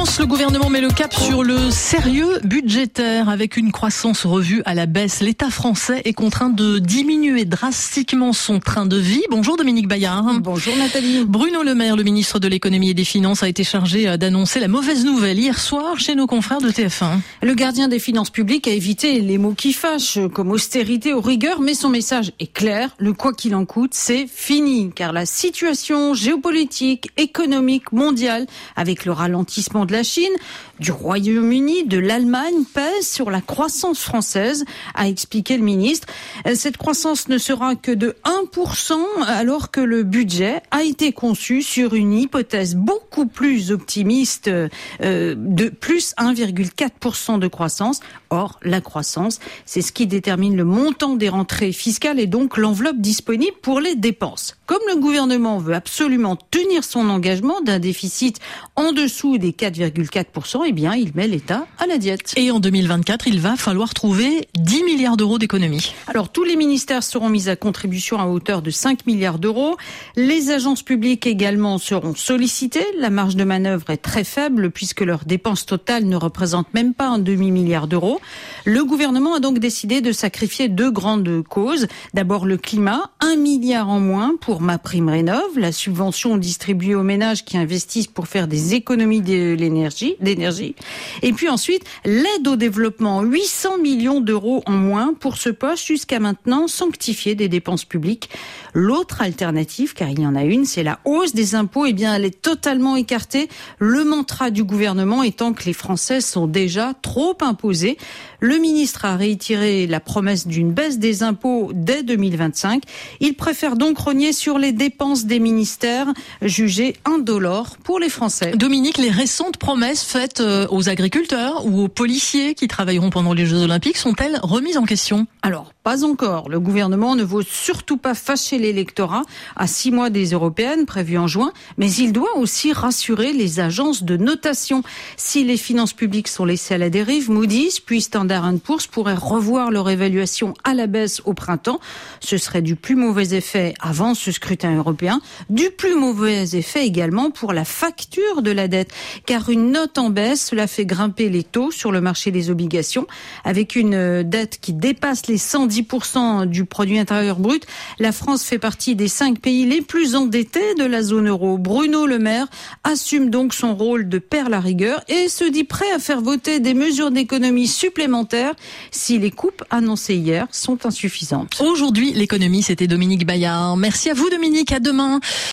France, le gouvernement met le cap sur le sérieux budgétaire avec une croissance revue à la baisse. L'État français est contraint de diminuer drastiquement son train de vie. Bonjour Dominique Bayard. Bonjour Nathalie. Bruno Le Maire, le ministre de l'économie et des finances, a été chargé d'annoncer la mauvaise nouvelle hier soir chez nos confrères de TF1. Le gardien des finances publiques a évité les mots qui fâchent comme austérité ou rigueur, mais son message est clair. Le quoi qu'il en coûte, c'est fini car la situation géopolitique, économique, mondiale avec le ralentissement de la Chine, du Royaume-Uni, de l'Allemagne pèse sur la croissance française, a expliqué le ministre. Euh, cette croissance ne sera que de 1% alors que le budget a été conçu sur une hypothèse beaucoup plus optimiste euh, de plus 1,4% de croissance. Or, la croissance, c'est ce qui détermine le montant des rentrées fiscales et donc l'enveloppe disponible pour les dépenses. Comme le gouvernement veut absolument tenir son engagement d'un déficit en dessous des 4,4%, eh bien, il met l'État à la diète. Et en 2024, il va falloir trouver 10 milliards d'euros d'économies. Alors, tous les ministères seront mis à contribution à hauteur de 5 milliards d'euros. Les agences publiques également seront sollicitées. La marge de manœuvre est très faible puisque leurs dépenses totales ne représentent même pas un demi-milliard d'euros. Le gouvernement a donc décidé de sacrifier deux grandes causes. D'abord, le climat, un milliard en moins pour ma prime rénov, la subvention distribuée aux ménages qui investissent pour faire des économies de l'énergie, d'énergie. Et puis ensuite, l'aide au développement, 800 millions d'euros en moins pour ce poste jusqu'à maintenant sanctifié des dépenses publiques. L'autre alternative, car il y en a une, c'est la hausse des impôts. Eh bien, elle est totalement écartée. Le mantra du gouvernement étant que les Français sont déjà trop imposés. Le ministre a réitéré la promesse d'une baisse des impôts dès 2025. Il préfère donc rogner sur les dépenses des ministères jugées indolores pour les Français. Dominique, les récentes promesses faites euh, aux agriculteurs ou aux policiers qui travailleront pendant les Jeux Olympiques sont-elles remises en question? Alors, pas encore. Le gouvernement ne veut surtout pas fâcher l'électorat à six mois des européennes prévues en juin, mais il doit aussi rassurer les agences de notation. Si les finances publiques sont laissées à la dérive, Moody's puis Standard Poor's pourraient revoir leur évaluation à la baisse au printemps. Ce serait du plus mauvais effet avant ce scrutin européen, du plus mauvais effet également pour la facture de la dette, car une note en baisse, cela fait grimper les taux sur le marché des obligations, avec une dette qui dépasse les 100 10% du produit intérieur brut. La France fait partie des cinq pays les plus endettés de la zone euro. Bruno Le Maire assume donc son rôle de père la rigueur et se dit prêt à faire voter des mesures d'économie supplémentaires si les coupes annoncées hier sont insuffisantes. Aujourd'hui, l'économie, c'était Dominique Bayard. Merci à vous Dominique, à demain.